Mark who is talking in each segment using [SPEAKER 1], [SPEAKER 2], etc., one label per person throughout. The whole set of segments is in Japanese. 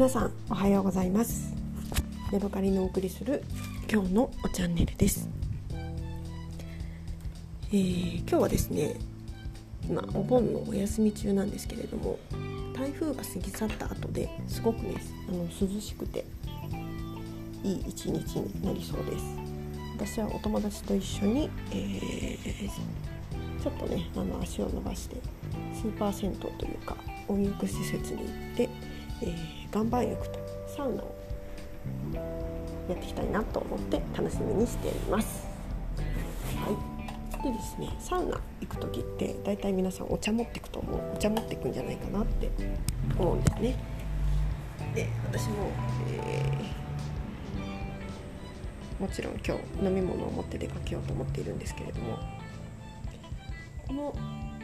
[SPEAKER 1] 皆さんおはようございます。ヤドカリのお送りする今日のチャンネルです、えー、今日はですね今お盆のお休み中なんですけれども台風が過ぎ去った後ですごくねあの涼しくていい一日になりそうです。私はお友達と一緒に、えー、ちょっとねあの足を伸ばしてスーパー銭湯というか温浴施設に行って、えー、岩盤浴とサウナをやっていきたいなと思って楽しみにしています。はいでですねサウナ行く時って大体皆さんお茶持っていくと思うお茶持っていくんじゃないかなって思うんですね。で私も、えー、もちろん今日飲み物を持って出かけようと思っているんですけれどもこの、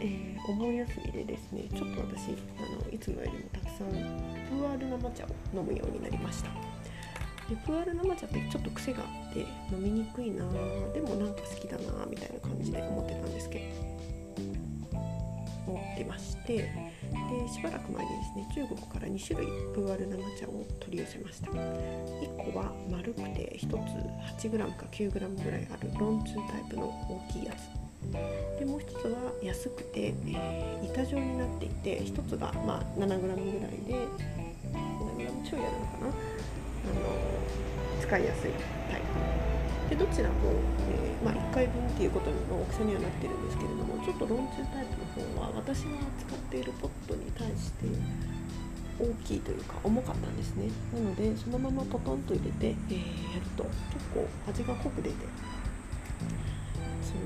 [SPEAKER 1] えー、お盆休みでですねちょっと私あのいつもよりもたくさんプーアール生茶を飲むようになりました。でプアール生茶ってちょっと癖があって飲みにくいなでもなんか好きだなみたいな感じで思ってたんですけど。思ってまして。でしばらく前にですね中国から2種類プーアール生茶を取り寄せました。1個は丸くて1つ 8g か 9g ぐらいあるロンツータイプの大きいやつ。でもう一つは安くて、えー、板状になっていて一つが、まあ、7g ぐらいで 7g ちょいあるのかな？あの使いやすいタイプ。でどちらも、えー、まあ、1回分っていうことの大きさにはなってるんですけれどもちょっとロンチュータイプの方は私が使っているポットに対して大きいというか重かったんですね。なのでそのままポトンと入れて、えー、やると結構味が濃く出てその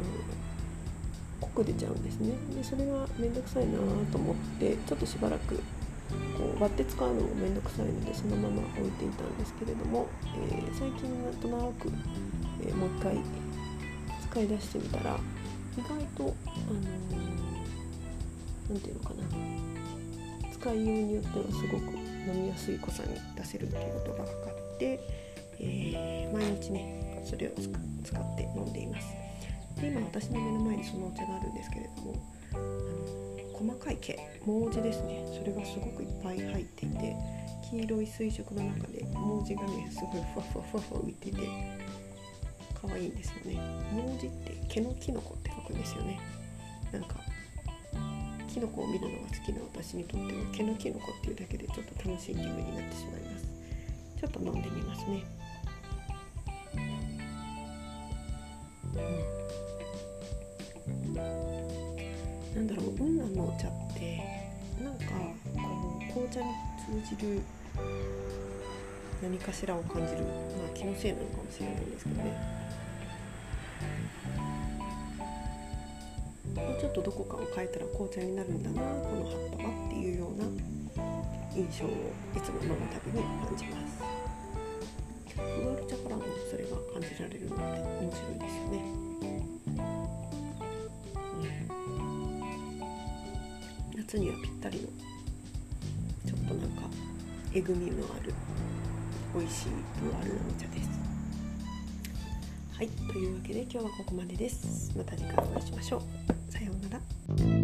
[SPEAKER 1] 濃く出ちゃうんですねでそれが面倒くさいなと思ってちょっとしばらくこう割って使うのも面倒くさいのでそのまま置いていたんですけれども、えー、最近なんとなく、えー、もう一回使い出してみたら意外とあの何、ー、て言うのかな使いようによってはすごく飲みやすい濃さに出せるっていうことが分かって、えー、毎日ねそれを使って飲んでいます。で今私の目の前にそのお茶があるんですけれども細かい毛毛字ですね。それがすごくいっぱい入っていて黄色い水色の中で毛字がねすごいふわふわふわふわ浮いてて可愛いんですよね。毛字って毛のキノコって書くんですよね。なんかキノコを見るのが好きな私にとっては毛のキノコっていうだけでちょっと楽しい気分になってしまいます。ちょっと飲んでみますね。なんだろう雲南のお茶ってなんかこう紅茶に通じる何かしらを感じるまあ気のせいなのかもしれないんですけどね。もうちょっとどこかを変えたら紅茶になるんだなこの葉っぱはっていうような印象をいつも飲むたびに感じます。ウール茶からもそれが感じられるのって面白いですよね。夏にはぴったりのちょっとなんかえぐみのある美味しいプーアルのお茶です。はいというわけで今日はここまでです。また次回お会いしましょう。さようなら。